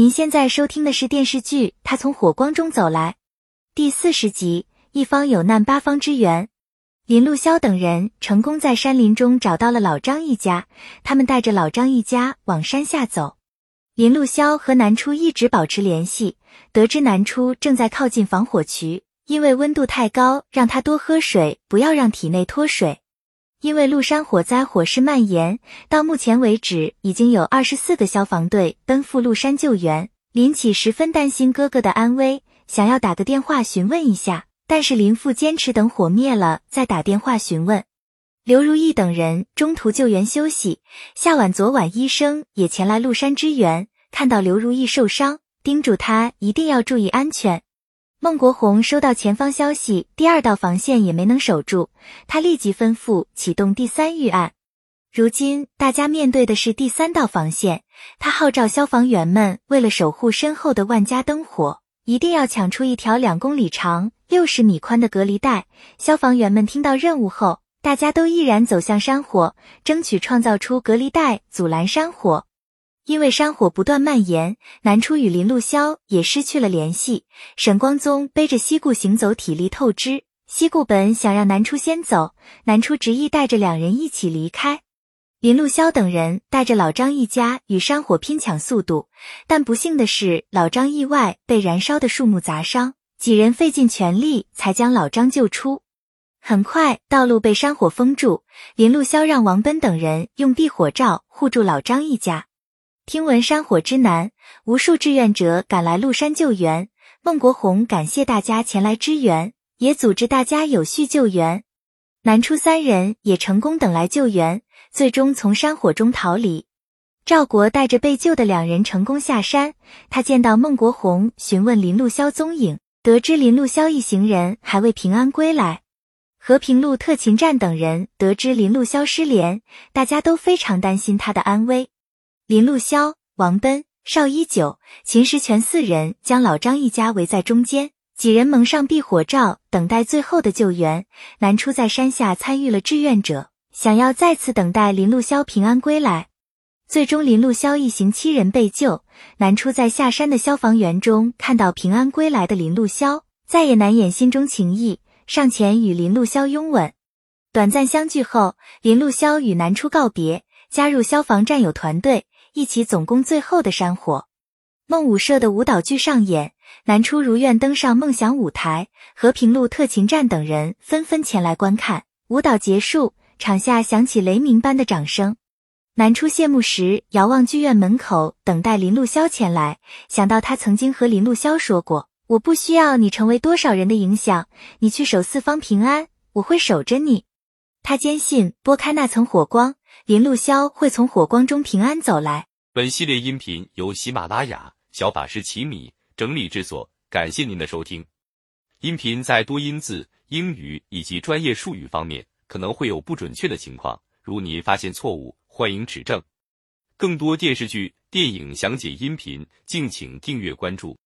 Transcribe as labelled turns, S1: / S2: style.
S1: 您现在收听的是电视剧《他从火光中走来》第四十集。一方有难八方支援，林路潇等人成功在山林中找到了老张一家。他们带着老张一家往山下走。林路潇和南初一直保持联系，得知南初正在靠近防火渠，因为温度太高，让他多喝水，不要让体内脱水。因为麓山火灾火势蔓延，到目前为止已经有二十四个消防队奔赴麓山救援。林启十分担心哥哥的安危，想要打个电话询问一下。但是林父坚持等火灭了再打电话询问。刘如意等人中途救援休息，夏晚昨晚医生也前来麓山支援，看到刘如意受伤，叮嘱他一定要注意安全。孟国红收到前方消息，第二道防线也没能守住，他立即吩咐启动第三预案。如今大家面对的是第三道防线，他号召消防员们为了守护身后的万家灯火，一定要抢出一条两公里长。六十米宽的隔离带，消防员们听到任务后，大家都毅然走向山火，争取创造出隔离带阻拦山火。因为山火不断蔓延，南初与林路潇也失去了联系。沈光宗背着西固行走，体力透支。西固本想让南初先走，南初执意带着两人一起离开。林路潇等人带着老张一家与山火拼抢速度，但不幸的是，老张意外被燃烧的树木砸伤。几人费尽全力才将老张救出。很快，道路被山火封住。林路潇让王奔等人用避火罩护住老张一家。听闻山火之难，无数志愿者赶来麓山救援。孟国红感谢大家前来支援，也组织大家有序救援。南初三人也成功等来救援，最终从山火中逃离。赵国带着被救的两人成功下山。他见到孟国红，询问林路潇踪影。得知林路潇一行人还未平安归来，和平路特勤站等人得知林路潇失联，大家都非常担心他的安危。林路潇、王奔、邵一九、秦时全四人将老张一家围在中间，几人蒙上避火罩，等待最后的救援。南初在山下参与了志愿者，想要再次等待林路潇平安归来。最终，林路潇一行七人被救。南初在下山的消防员中看到平安归来的林路潇，再也难掩心中情谊，上前与林路潇拥吻。短暂相聚后，林路潇与南初告别，加入消防战友团队，一起总攻最后的山火。梦舞社的舞蹈剧上演，南初如愿登上梦想舞台，和平路特勤站等人纷纷前来观看。舞蹈结束，场下响起雷鸣般的掌声。南初谢幕时，遥望剧院门口，等待林路潇前来。想到他曾经和林路潇说过：“我不需要你成为多少人的影响，你去守四方平安，我会守着你。”他坚信，拨开那层火光，林路潇会从火光中平安走来。
S2: 本系列音频由喜马拉雅小法师奇米整理制作，感谢您的收听。音频在多音字、英语以及专业术语方面可能会有不准确的情况，如你发现错误。欢迎指正，更多电视剧、电影详解音频，敬请订阅关注。